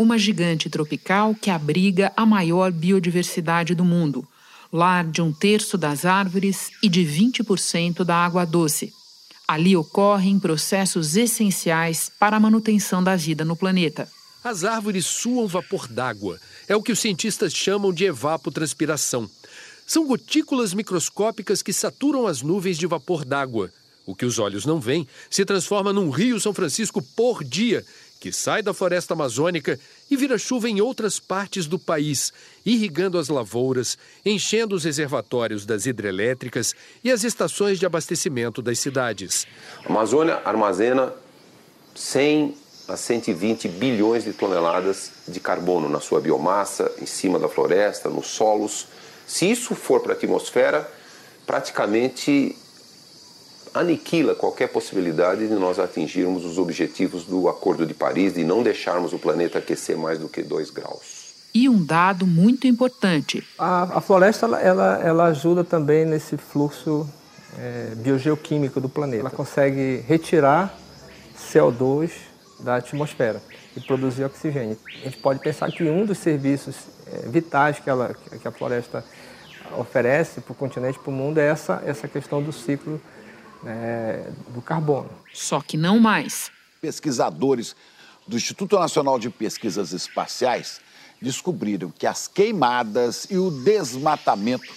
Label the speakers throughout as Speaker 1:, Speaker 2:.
Speaker 1: uma gigante tropical que abriga a maior biodiversidade do mundo, lar de um terço das árvores e de 20% da água doce. Ali ocorrem processos essenciais para a manutenção da vida no planeta.
Speaker 2: As árvores suam vapor d'água. É o que os cientistas chamam de evapotranspiração. São gotículas microscópicas que saturam as nuvens de vapor d'água. O que os olhos não veem se transforma num rio São Francisco por dia, que sai da floresta amazônica e vira chuva em outras partes do país, irrigando as lavouras, enchendo os reservatórios das hidrelétricas e as estações de abastecimento das cidades.
Speaker 3: A Amazônia armazena 100 a 120 bilhões de toneladas de carbono na sua biomassa, em cima da floresta, nos solos se isso for para a atmosfera, praticamente aniquila qualquer possibilidade de nós atingirmos os objetivos do Acordo de Paris e não deixarmos o planeta aquecer mais do que 2 graus.
Speaker 1: E um dado muito importante:
Speaker 4: a, a floresta ela, ela ajuda também nesse fluxo é, biogeoquímico do planeta. Ela consegue retirar CO2 da atmosfera e produzir oxigênio. A gente pode pensar que um dos serviços é, vitais que, ela, que a floresta oferece para o continente, para o mundo, é essa, essa questão do ciclo né, do carbono.
Speaker 1: Só que não mais.
Speaker 5: Pesquisadores do Instituto Nacional de Pesquisas Espaciais descobriram que as queimadas e o desmatamento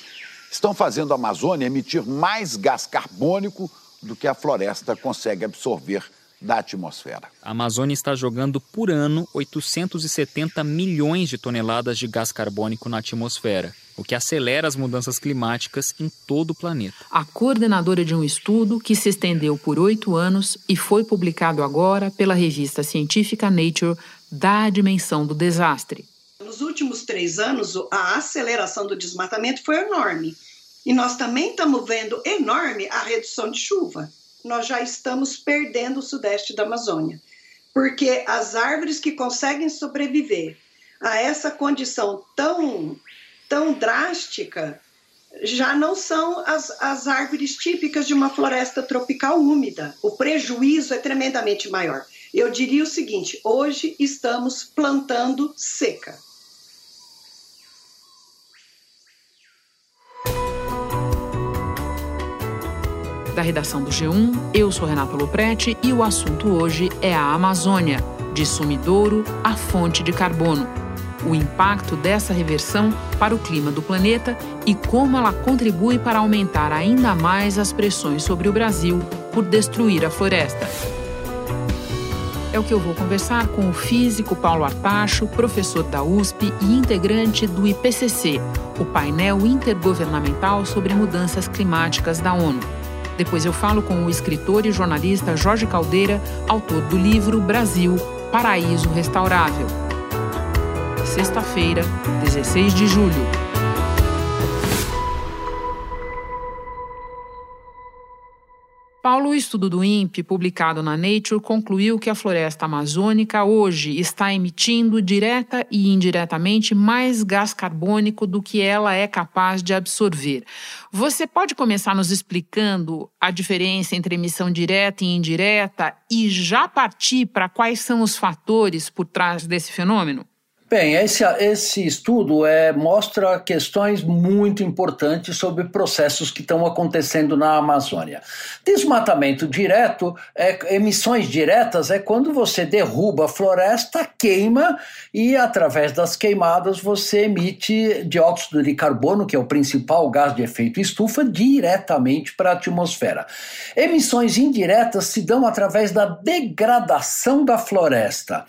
Speaker 5: estão fazendo a Amazônia emitir mais gás carbônico do que a floresta consegue absorver da atmosfera.
Speaker 6: A Amazônia está jogando por ano 870 milhões de toneladas de gás carbônico na atmosfera, o que acelera as mudanças climáticas em todo o planeta.
Speaker 1: A coordenadora de um estudo que se estendeu por oito anos e foi publicado agora pela revista científica Nature dá a dimensão do desastre.
Speaker 7: Nos últimos três anos, a aceleração do desmatamento foi enorme. E nós também estamos vendo enorme a redução de chuva nós já estamos perdendo o sudeste da Amazônia, porque as árvores que conseguem sobreviver a essa condição tão, tão drástica já não são as, as árvores típicas de uma floresta tropical úmida. O prejuízo é tremendamente maior. Eu diria o seguinte: hoje estamos plantando seca.
Speaker 1: Redação do G1, eu sou Renata Loprete e o assunto hoje é a Amazônia, de sumidouro a fonte de carbono. O impacto dessa reversão para o clima do planeta e como ela contribui para aumentar ainda mais as pressões sobre o Brasil por destruir a floresta. É o que eu vou conversar com o físico Paulo Artacho, professor da USP e integrante do IPCC, o painel intergovernamental sobre mudanças climáticas da ONU. Depois eu falo com o escritor e jornalista Jorge Caldeira, autor do livro Brasil, Paraíso Restaurável. Sexta-feira, 16 de julho. Paulo, o estudo do INPE, publicado na Nature, concluiu que a floresta amazônica hoje está emitindo direta e indiretamente mais gás carbônico do que ela é capaz de absorver. Você pode começar nos explicando a diferença entre emissão direta e indireta e já partir para quais são os fatores por trás desse fenômeno?
Speaker 8: Bem, esse, esse estudo é, mostra questões muito importantes sobre processos que estão acontecendo na Amazônia. Desmatamento direto, é, emissões diretas, é quando você derruba a floresta, queima e, através das queimadas, você emite dióxido de carbono, que é o principal gás de efeito estufa, diretamente para a atmosfera. Emissões indiretas se dão através da degradação da floresta.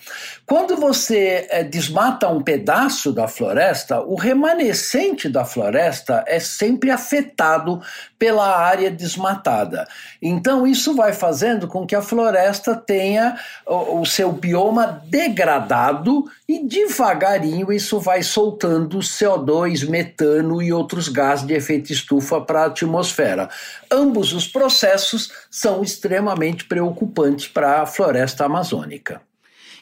Speaker 8: Quando você é, desmata mata um pedaço da floresta, o remanescente da floresta é sempre afetado pela área desmatada. Então, isso vai fazendo com que a floresta tenha o, seu bioma degradado e devagarinho isso vai soltando CO2, metano e outros gases de efeito estufa para a atmosfera. Ambos os processos são extremamente preocupantes para a floresta amazônica.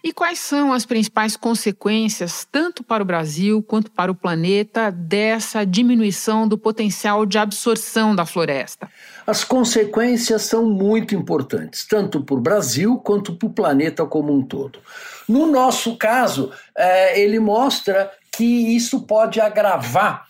Speaker 1: E quais são as principais consequências, tanto para o Brasil quanto para o planeta, dessa diminuição do potencial de absorção da floresta?
Speaker 8: As consequências são muito importantes, tanto para o Brasil quanto para o planeta como um todo. No nosso caso, é, ele mostra que isso pode agravar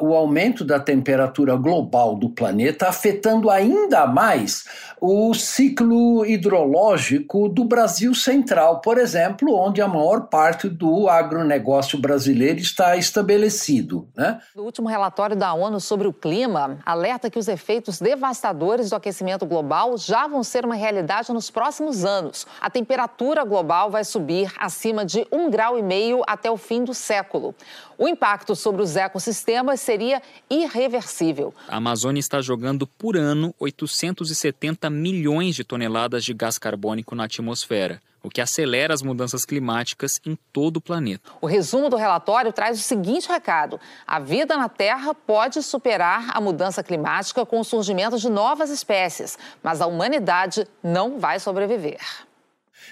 Speaker 8: o aumento da temperatura global do planeta, afetando ainda mais o ciclo hidrológico do Brasil Central, por exemplo, onde a maior parte do agronegócio brasileiro está estabelecido. Né?
Speaker 9: O último relatório da ONU sobre o clima alerta que os efeitos devastadores do aquecimento global já vão ser uma realidade nos próximos anos. A temperatura global vai subir acima de um grau e meio até o fim do século. O impacto sobre os ecossistemas seria irreversível.
Speaker 6: A Amazônia está jogando por ano 870 milhões de toneladas de gás carbônico na atmosfera, o que acelera as mudanças climáticas em todo o planeta.
Speaker 9: O resumo do relatório traz o seguinte recado: a vida na Terra pode superar a mudança climática com o surgimento de novas espécies, mas a humanidade não vai sobreviver.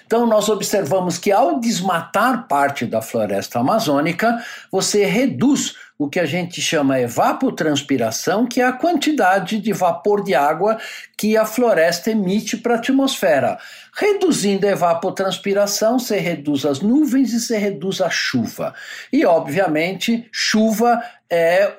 Speaker 8: Então, nós observamos que ao desmatar parte da floresta amazônica, você reduz o que a gente chama evapotranspiração, que é a quantidade de vapor de água que a floresta emite para a atmosfera. Reduzindo a evapotranspiração, você reduz as nuvens e você reduz a chuva. E, obviamente, chuva é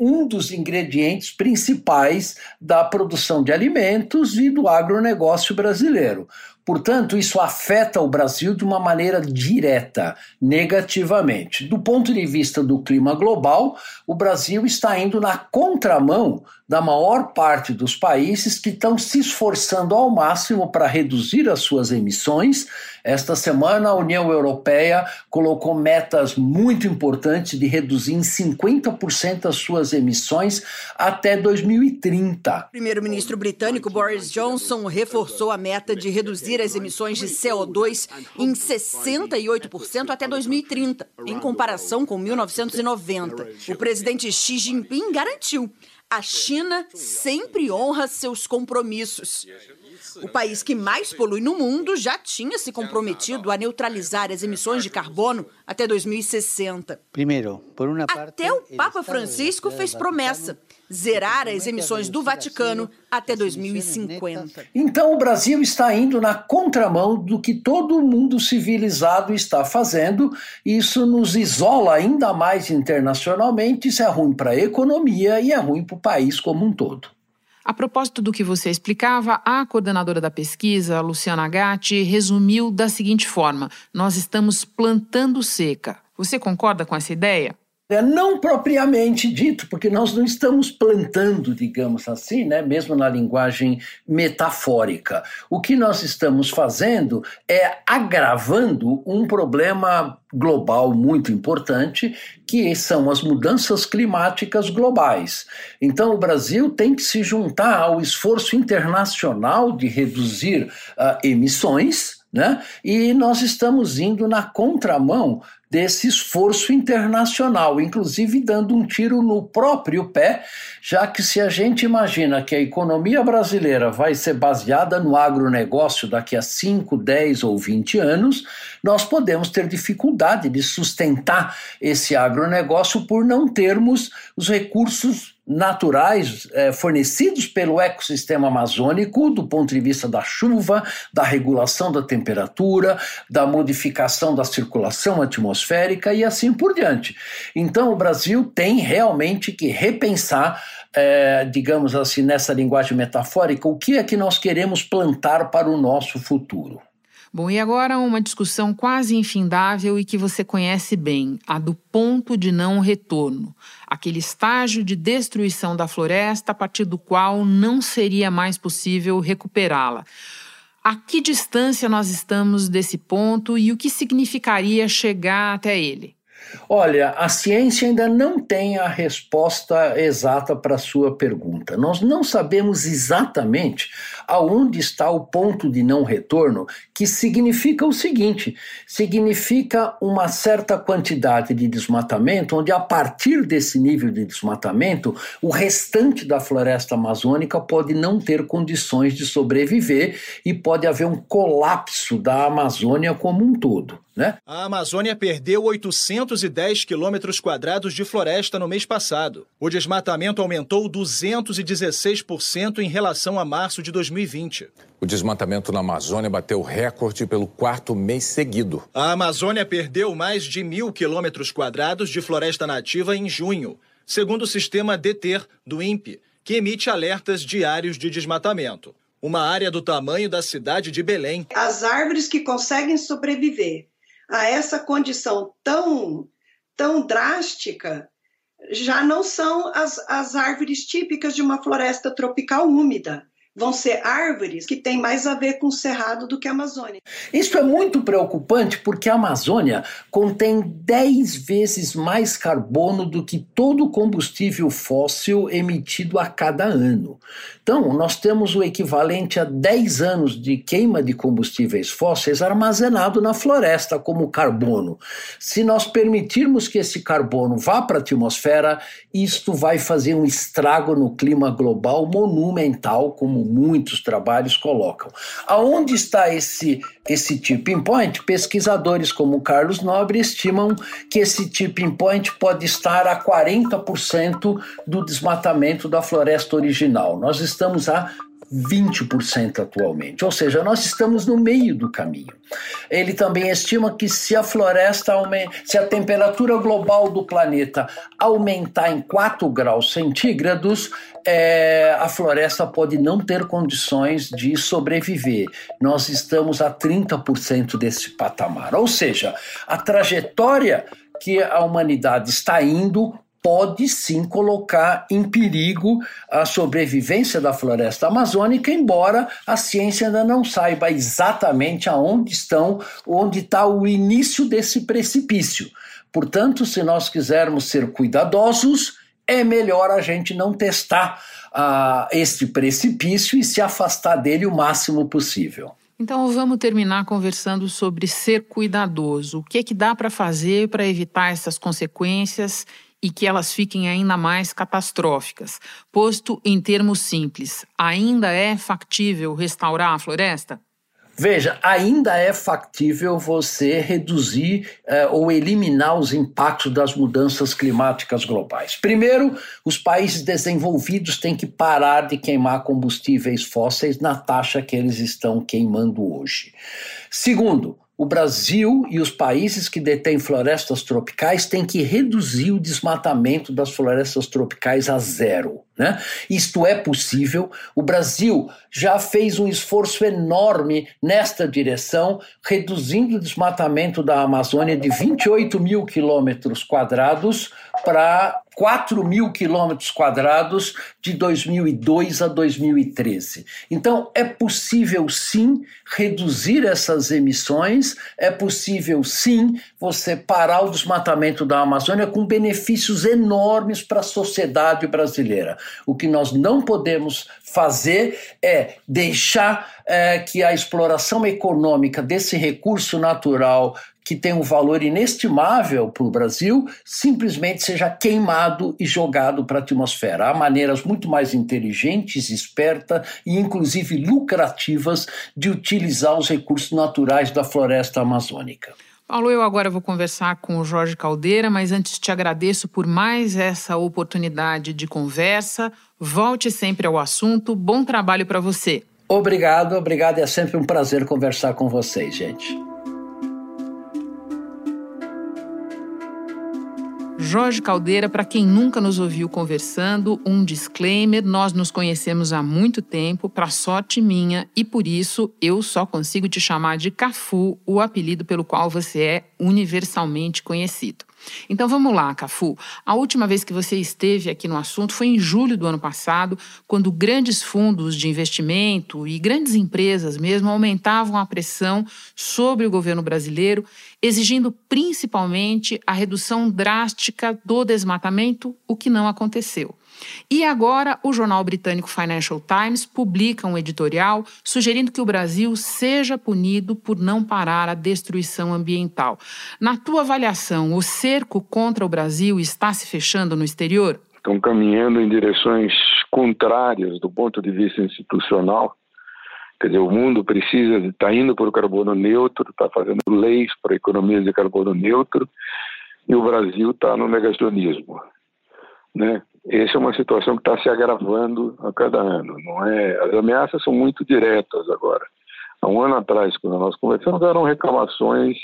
Speaker 8: um dos ingredientes principais da produção de alimentos e do agronegócio brasileiro. Portanto, isso afeta o Brasil de uma maneira direta, negativamente. Do ponto de vista do clima global, o Brasil está indo na contramão da maior parte dos países que estão se esforçando ao máximo para reduzir as suas emissões. Esta semana, a União Europeia colocou metas muito importantes de reduzir em 50% as suas emissões até 2030.
Speaker 10: O primeiro-ministro britânico Boris Johnson reforçou a meta de reduzir as emissões de CO2 em 68% até 2030, em comparação com 1990. O presidente Xi Jinping garantiu a China sempre honra seus compromissos. O país que mais polui no mundo já tinha se comprometido a neutralizar as emissões de carbono até 2060. Primeiro, por uma parte, até o Papa Francisco fez promessa zerar as emissões do Vaticano até 2050.
Speaker 8: Então o Brasil está indo na contramão do que todo mundo civilizado está fazendo. Isso nos isola ainda mais internacionalmente. Isso é ruim para a economia e é ruim para o país como um todo.
Speaker 1: A propósito do que você explicava, a coordenadora da pesquisa, Luciana Gatti, resumiu da seguinte forma: nós estamos plantando seca. Você concorda com essa ideia?
Speaker 8: É, não propriamente dito, porque nós não estamos plantando, digamos assim, né, mesmo na linguagem metafórica. O que nós estamos fazendo é agravando um problema global muito importante, que são as mudanças climáticas globais. Então, o Brasil tem que se juntar ao esforço internacional de reduzir uh, emissões. Né? E nós estamos indo na contramão desse esforço internacional, inclusive dando um tiro no próprio pé, já que se a gente imagina que a economia brasileira vai ser baseada no agronegócio daqui a 5, 10 ou 20 anos, nós podemos ter dificuldade de sustentar esse agronegócio por não termos os recursos naturais é, fornecidos pelo ecossistema amazônico, do ponto de vista da chuva, da regulação da temperatura, da modificação da circulação atmosférica e assim por diante. Então, o Brasil tem realmente que repensar, é, digamos assim, nessa linguagem metafórica, o que é que nós queremos plantar para o nosso futuro.
Speaker 1: Bom, e agora uma discussão quase infindável e que você conhece bem, a do ponto de não retorno, aquele estágio de destruição da floresta a partir do qual não seria mais possível recuperá-la. A que distância nós estamos desse ponto e o que significaria chegar até ele?
Speaker 8: Olha, a ciência ainda não tem a resposta exata para a sua pergunta. Nós não sabemos exatamente aonde está o ponto de não retorno, que significa o seguinte: significa uma certa quantidade de desmatamento, onde a partir desse nível de desmatamento, o restante da floresta amazônica pode não ter condições de sobreviver e pode haver um colapso da Amazônia como um todo. Né?
Speaker 11: A Amazônia perdeu 810 quilômetros quadrados de floresta no mês passado. O desmatamento aumentou 216% em relação a março de 2020.
Speaker 12: O desmatamento na Amazônia bateu recorde pelo quarto mês seguido.
Speaker 11: A Amazônia perdeu mais de mil quilômetros quadrados de floresta nativa em junho, segundo o sistema DETER do INPE, que emite alertas diários de desmatamento. Uma área do tamanho da cidade de Belém.
Speaker 7: As árvores que conseguem sobreviver a essa condição tão, tão drástica já não são as, as árvores típicas de uma floresta tropical úmida vão ser árvores que têm mais a ver com o cerrado do que a Amazônia.
Speaker 8: Isso é muito preocupante porque a Amazônia contém 10 vezes mais carbono do que todo combustível fóssil emitido a cada ano. Então, nós temos o equivalente a 10 anos de queima de combustíveis fósseis armazenado na floresta como carbono. Se nós permitirmos que esse carbono vá para a atmosfera, isto vai fazer um estrago no clima global monumental, como muitos trabalhos colocam. Aonde está esse, esse tipping point? Pesquisadores como Carlos Nobre estimam que esse tipping point pode estar a 40% do desmatamento da floresta original. Nós estamos a 20% atualmente, ou seja, nós estamos no meio do caminho. Ele também estima que se a floresta se a temperatura global do planeta aumentar em 4 graus centígrados, é, a floresta pode não ter condições de sobreviver. Nós estamos a 30% desse patamar, ou seja, a trajetória que a humanidade está indo pode sim colocar em perigo a sobrevivência da floresta amazônica, embora a ciência ainda não saiba exatamente aonde estão, onde está o início desse precipício. Portanto, se nós quisermos ser cuidadosos, é melhor a gente não testar uh, este precipício e se afastar dele o máximo possível.
Speaker 1: Então vamos terminar conversando sobre ser cuidadoso. O que é que dá para fazer para evitar essas consequências e que elas fiquem ainda mais catastróficas. Posto em termos simples, ainda é factível restaurar a floresta?
Speaker 8: Veja, ainda é factível você reduzir eh, ou eliminar os impactos das mudanças climáticas globais. Primeiro, os países desenvolvidos têm que parar de queimar combustíveis fósseis na taxa que eles estão queimando hoje. Segundo, o Brasil e os países que detêm florestas tropicais têm que reduzir o desmatamento das florestas tropicais a zero. Né? Isto é possível. O Brasil já fez um esforço enorme nesta direção, reduzindo o desmatamento da Amazônia de 28 mil quilômetros quadrados para 4 mil quilômetros quadrados de 2002 a 2013. Então, é possível sim reduzir essas emissões, é possível sim você parar o desmatamento da Amazônia com benefícios enormes para a sociedade brasileira. O que nós não podemos fazer é deixar é, que a exploração econômica desse recurso natural que tem um valor inestimável para o Brasil, simplesmente seja queimado e jogado para a atmosfera. Há maneiras muito mais inteligentes, espertas e, inclusive, lucrativas de utilizar os recursos naturais da floresta amazônica.
Speaker 1: Paulo, eu agora vou conversar com o Jorge Caldeira, mas antes te agradeço por mais essa oportunidade de conversa. Volte sempre ao assunto. Bom trabalho para você.
Speaker 8: Obrigado, obrigado. É sempre um prazer conversar com vocês, gente.
Speaker 1: Jorge Caldeira, para quem nunca nos ouviu conversando, um disclaimer: nós nos conhecemos há muito tempo, para sorte minha, e por isso eu só consigo te chamar de Cafu, o apelido pelo qual você é universalmente conhecido. Então vamos lá, Cafu. A última vez que você esteve aqui no assunto foi em julho do ano passado, quando grandes fundos de investimento e grandes empresas mesmo aumentavam a pressão sobre o governo brasileiro, exigindo principalmente a redução drástica do desmatamento, o que não aconteceu. E agora, o jornal britânico Financial Times publica um editorial sugerindo que o Brasil seja punido por não parar a destruição ambiental. Na tua avaliação, o cerco contra o Brasil está se fechando no exterior?
Speaker 13: Estão caminhando em direções contrárias do ponto de vista institucional. Quer dizer, o mundo precisa estar tá indo para o carbono neutro, está fazendo leis para economias de carbono neutro, e o Brasil está no negacionismo. Né? Essa é uma situação que está se agravando a cada ano. Não é? As ameaças são muito diretas agora. Há um ano atrás, quando nós conversamos, eram reclamações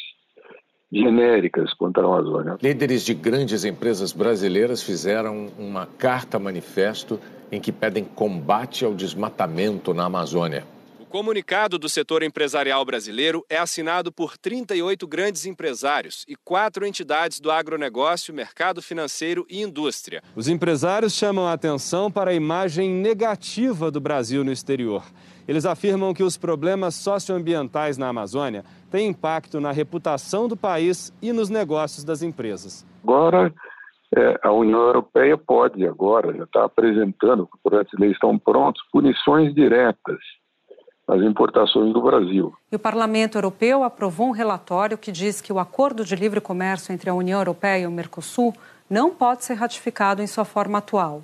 Speaker 13: genéricas contra a Amazônia.
Speaker 12: Líderes de grandes empresas brasileiras fizeram uma carta manifesto em que pedem combate ao desmatamento na Amazônia
Speaker 14: comunicado do setor empresarial brasileiro é assinado por 38 grandes empresários e quatro entidades do agronegócio, mercado financeiro e indústria.
Speaker 15: Os empresários chamam a atenção para a imagem negativa do Brasil no exterior. Eles afirmam que os problemas socioambientais na Amazônia têm impacto na reputação do país e nos negócios das empresas.
Speaker 13: Agora, é, a União Europeia pode, agora, já está apresentando, os projetos de lei estão prontos, punições diretas as importações do Brasil.
Speaker 16: E o Parlamento Europeu aprovou um relatório que diz que o acordo de livre comércio entre a União Europeia e o Mercosul não pode ser ratificado em sua forma atual.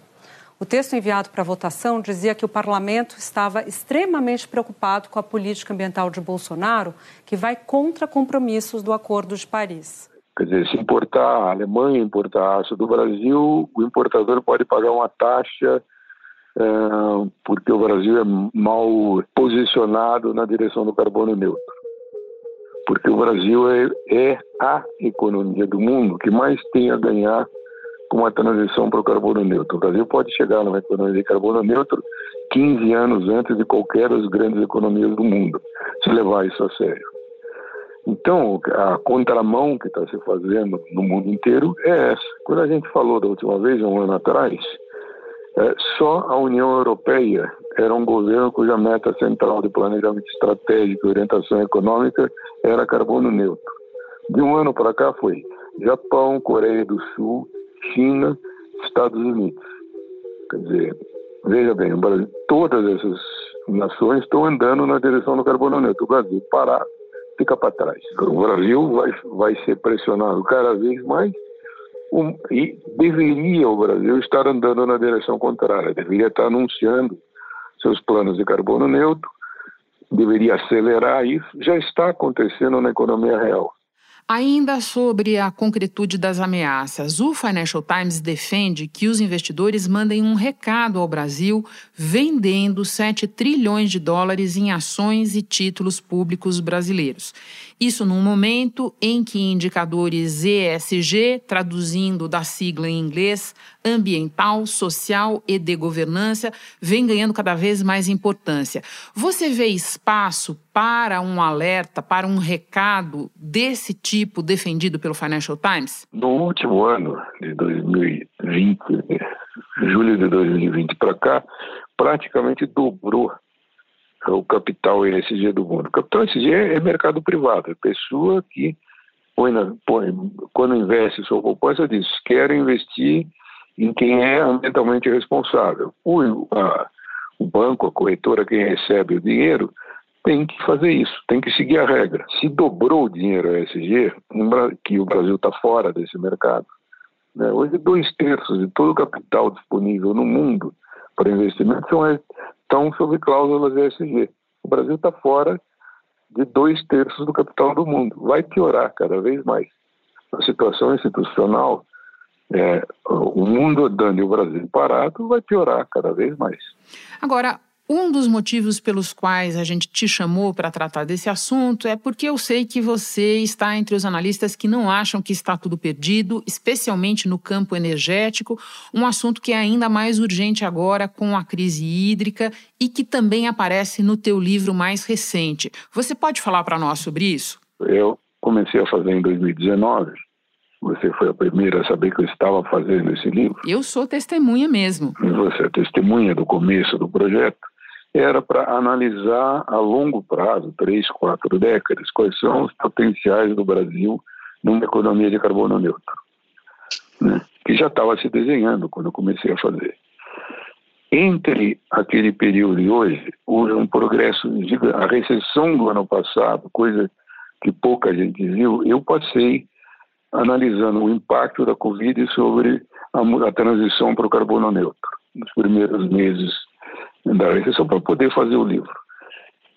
Speaker 16: O texto enviado para votação dizia que o parlamento estava extremamente preocupado com a política ambiental de Bolsonaro, que vai contra compromissos do Acordo de Paris.
Speaker 13: Quer dizer, se importar a Alemanha importar aço do Brasil, o importador pode pagar uma taxa porque o Brasil é mal posicionado na direção do carbono neutro. Porque o Brasil é, é a economia do mundo que mais tem a ganhar com a transição para o carbono neutro. O Brasil pode chegar numa economia de carbono neutro 15 anos antes de qualquer das grandes economias do mundo, se levar isso a sério. Então, a contramão que está se fazendo no mundo inteiro é essa. Quando a gente falou da última vez, um ano atrás, é, só a União Europeia era um governo cuja meta central de planejamento estratégico e orientação econômica era carbono neutro. De um ano para cá foi Japão, Coreia do Sul, China, Estados Unidos. Quer dizer, veja bem, Brasil, todas essas nações estão andando na direção do carbono neutro. O Brasil parar, fica para trás. O Brasil vai, vai ser pressionado cada vez mais um, e deveria o Brasil estar andando na direção contrária, deveria estar anunciando seus planos de carbono neutro, deveria acelerar isso, já está acontecendo na economia real.
Speaker 1: Ainda sobre a concretude das ameaças, o Financial Times defende que os investidores mandem um recado ao Brasil vendendo 7 trilhões de dólares em ações e títulos públicos brasileiros. Isso num momento em que indicadores ESG, traduzindo da sigla em inglês, ambiental, social e de governança, vem ganhando cada vez mais importância. Você vê espaço para um alerta, para um recado desse tipo defendido pelo Financial Times?
Speaker 13: No último ano de 2020, julho de 2020 para cá, praticamente dobrou o capital ESG do mundo. O capital ESG é mercado privado, é pessoa que põe, na, põe quando investe sua poupança diz, quero investir em quem é ambientalmente responsável. O, a, o banco, a corretora, quem recebe o dinheiro, tem que fazer isso, tem que seguir a regra. Se dobrou o dinheiro ESG, que o Brasil está fora desse mercado, né? hoje dois terços de todo o capital disponível no mundo para investimento são estão sob cláusulas ESG. O Brasil está fora de dois terços do capital do mundo. Vai piorar cada vez mais. A situação institucional, é, o mundo andando e o Brasil parado, vai piorar cada vez mais.
Speaker 1: Agora, um dos motivos pelos quais a gente te chamou para tratar desse assunto é porque eu sei que você está entre os analistas que não acham que está tudo perdido, especialmente no campo energético, um assunto que é ainda mais urgente agora com a crise hídrica e que também aparece no teu livro mais recente. Você pode falar para nós sobre isso?
Speaker 13: Eu comecei a fazer em 2019. Você foi a primeira a saber que eu estava fazendo esse livro.
Speaker 1: Eu sou testemunha mesmo.
Speaker 13: E você é testemunha do começo do projeto era para analisar a longo prazo, três, quatro décadas, quais são os potenciais do Brasil numa economia de carbono neutro, né? que já estava se desenhando quando eu comecei a fazer. Entre aquele período e hoje, houve um progresso. A recessão do ano passado, coisa que pouca gente viu, eu passei analisando o impacto da Covid sobre a, a transição para o carbono neutro, nos primeiros meses da recessão, para poder fazer o livro.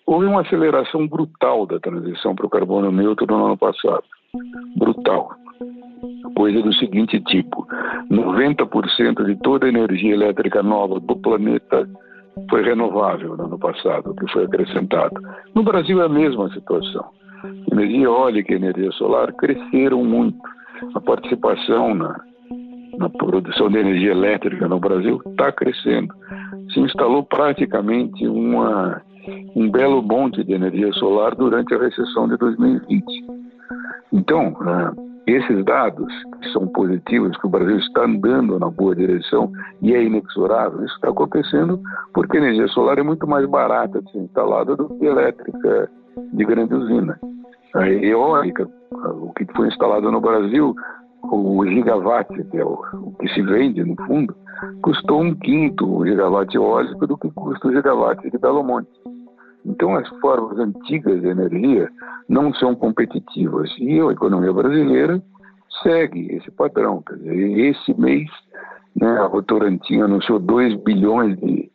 Speaker 13: Houve uma aceleração brutal da transição para o carbono neutro no ano passado. Brutal. Coisa do seguinte tipo: 90% de toda a energia elétrica nova do planeta foi renovável no ano passado, que foi acrescentado. No Brasil é a mesma situação. Energia eólica e energia solar cresceram muito. A participação na, na produção de energia elétrica no Brasil está crescendo. Se instalou praticamente uma um belo monte de energia solar durante a recessão de 2020. Então, né, esses dados são positivos, que o Brasil está andando na boa direção e é inexorável, isso está acontecendo porque a energia solar é muito mais barata de ser instalada do que elétrica de grande usina. A eólica, o que foi instalado no Brasil, o gigawatt, que é o, o que se vende no fundo, custou um quinto o gigawatt eólico do que custa o gigawatt de Belo Monte. Então, as formas antigas de energia não são competitivas. E a economia brasileira segue esse padrão. Quer dizer, esse mês, né, a Votorantim anunciou 2 bilhões de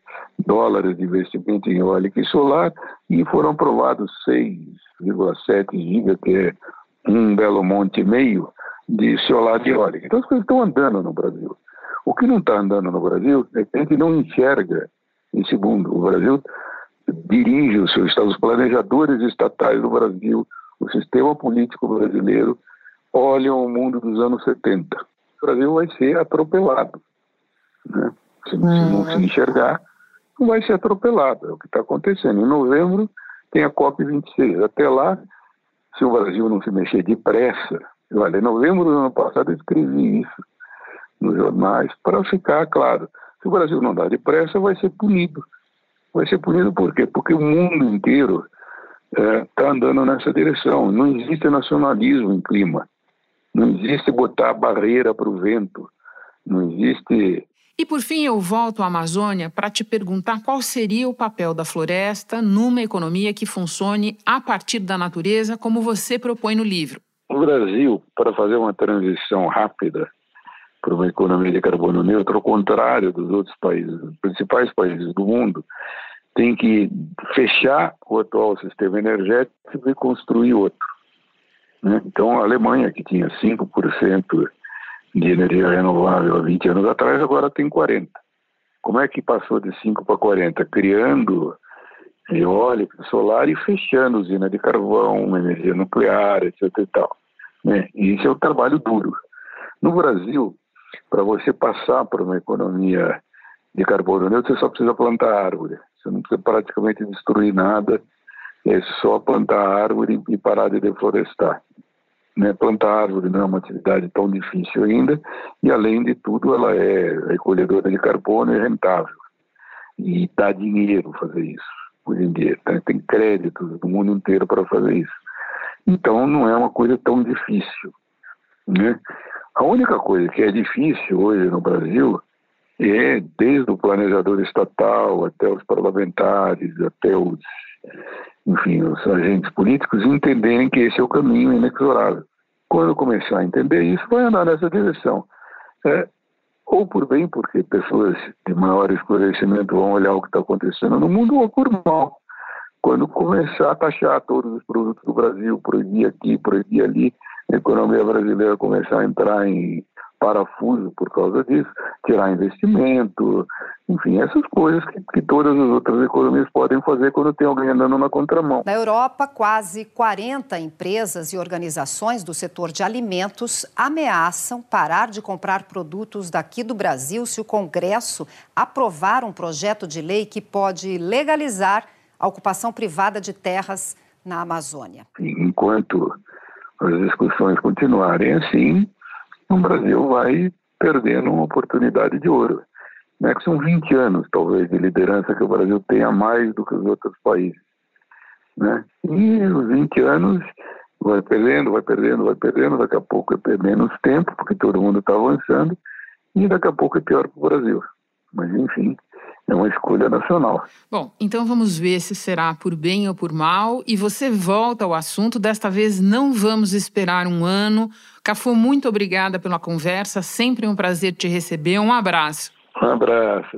Speaker 13: dólares de investimento em eólica e solar e foram aprovados 6,7 giga, que é um belo monte e meio de solar e eólica. Então, as coisas estão andando no Brasil. O que não está andando no Brasil é que a gente não enxerga esse mundo. O Brasil dirige os seus estados, os planejadores estatais do Brasil, o sistema político brasileiro, olham o mundo dos anos 70. O Brasil vai ser atropelado. Né? Se, não se uhum. enxergar, vai ser atropelado. É o que está acontecendo. Em novembro tem a COP26. Até lá, se o Brasil não se mexer depressa, olha, em novembro do ano passado eu escrevi isso nos jornais para ficar claro. Se o Brasil não dá depressa, vai ser punido. Vai ser punido por quê? Porque o mundo inteiro está é, tá andando nessa direção. Não existe nacionalismo em clima. Não existe botar barreira para o vento. Não existe.
Speaker 1: E por fim, eu volto à Amazônia para te perguntar qual seria o papel da floresta numa economia que funcione a partir da natureza, como você propõe no livro.
Speaker 13: O Brasil, para fazer uma transição rápida para uma economia de carbono neutro, ao contrário dos outros países, principais países do mundo, tem que fechar o atual sistema energético e construir outro. Né? Então, a Alemanha, que tinha 5% de energia renovável há 20 anos atrás, agora tem 40%. Como é que passou de 5 para 40? Criando eólica, solar e fechando usina de carvão, energia nuclear, etc. E tal. Né? E isso é um trabalho duro. No Brasil, para você passar para uma economia de carbono neutro, você só precisa plantar árvore. Você não precisa praticamente destruir nada, é só plantar árvore e parar de deflorestar. Né? Plantar árvore não é uma atividade tão difícil ainda e, além de tudo, ela é recolhedora de carbono e rentável. E dá dinheiro fazer isso hoje em dia. Né? Tem créditos do mundo inteiro para fazer isso. Então, não é uma coisa tão difícil. Né? A única coisa que é difícil hoje no Brasil é, desde o planejador estatal até os parlamentares, até os, enfim, os agentes políticos entenderem que esse é o caminho inexorável. Quando começar a entender isso, vai andar nessa direção. É, ou por bem, porque pessoas de maior esclarecimento vão olhar o que está acontecendo no mundo, ou por mal. Quando começar a taxar todos os produtos do Brasil, proibir aqui, proibir ali, a economia brasileira começar a entrar em parafuso por causa disso, tirar investimento, enfim, essas coisas que, que, todas as outras economias podem fazer quando tem alguém andando na contramão.
Speaker 17: Na Europa, quase 40 empresas e organizações do setor de alimentos ameaçam parar de comprar produtos daqui do Brasil se o Congresso aprovar um projeto de lei que pode legalizar a ocupação privada de terras na Amazônia.
Speaker 13: Enquanto as discussões continuarem assim, o Brasil vai perdendo uma oportunidade de ouro. Né, que são 20 anos, talvez, de liderança que o Brasil tenha mais do que os outros países. Né? E os 20 anos vai perdendo, vai perdendo, vai perdendo, daqui a pouco é menos tempo, porque todo mundo está avançando, e daqui a pouco é pior para o Brasil. Mas, enfim, é uma escolha nacional.
Speaker 1: Bom, então vamos ver se será por bem ou por mal. E você volta ao assunto. Desta vez não vamos esperar um ano. Cafu, muito obrigada pela conversa. Sempre um prazer te receber. Um abraço.
Speaker 13: Um abraço,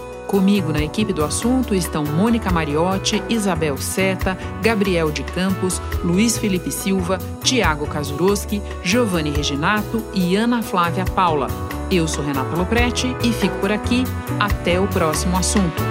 Speaker 1: Comigo na equipe do assunto estão Mônica Mariotti, Isabel Seta, Gabriel de Campos, Luiz Felipe Silva, Tiago Kazuroski, Giovanni Reginato e Ana Flávia Paula. Eu sou Renata Loprete e fico por aqui. Até o próximo assunto.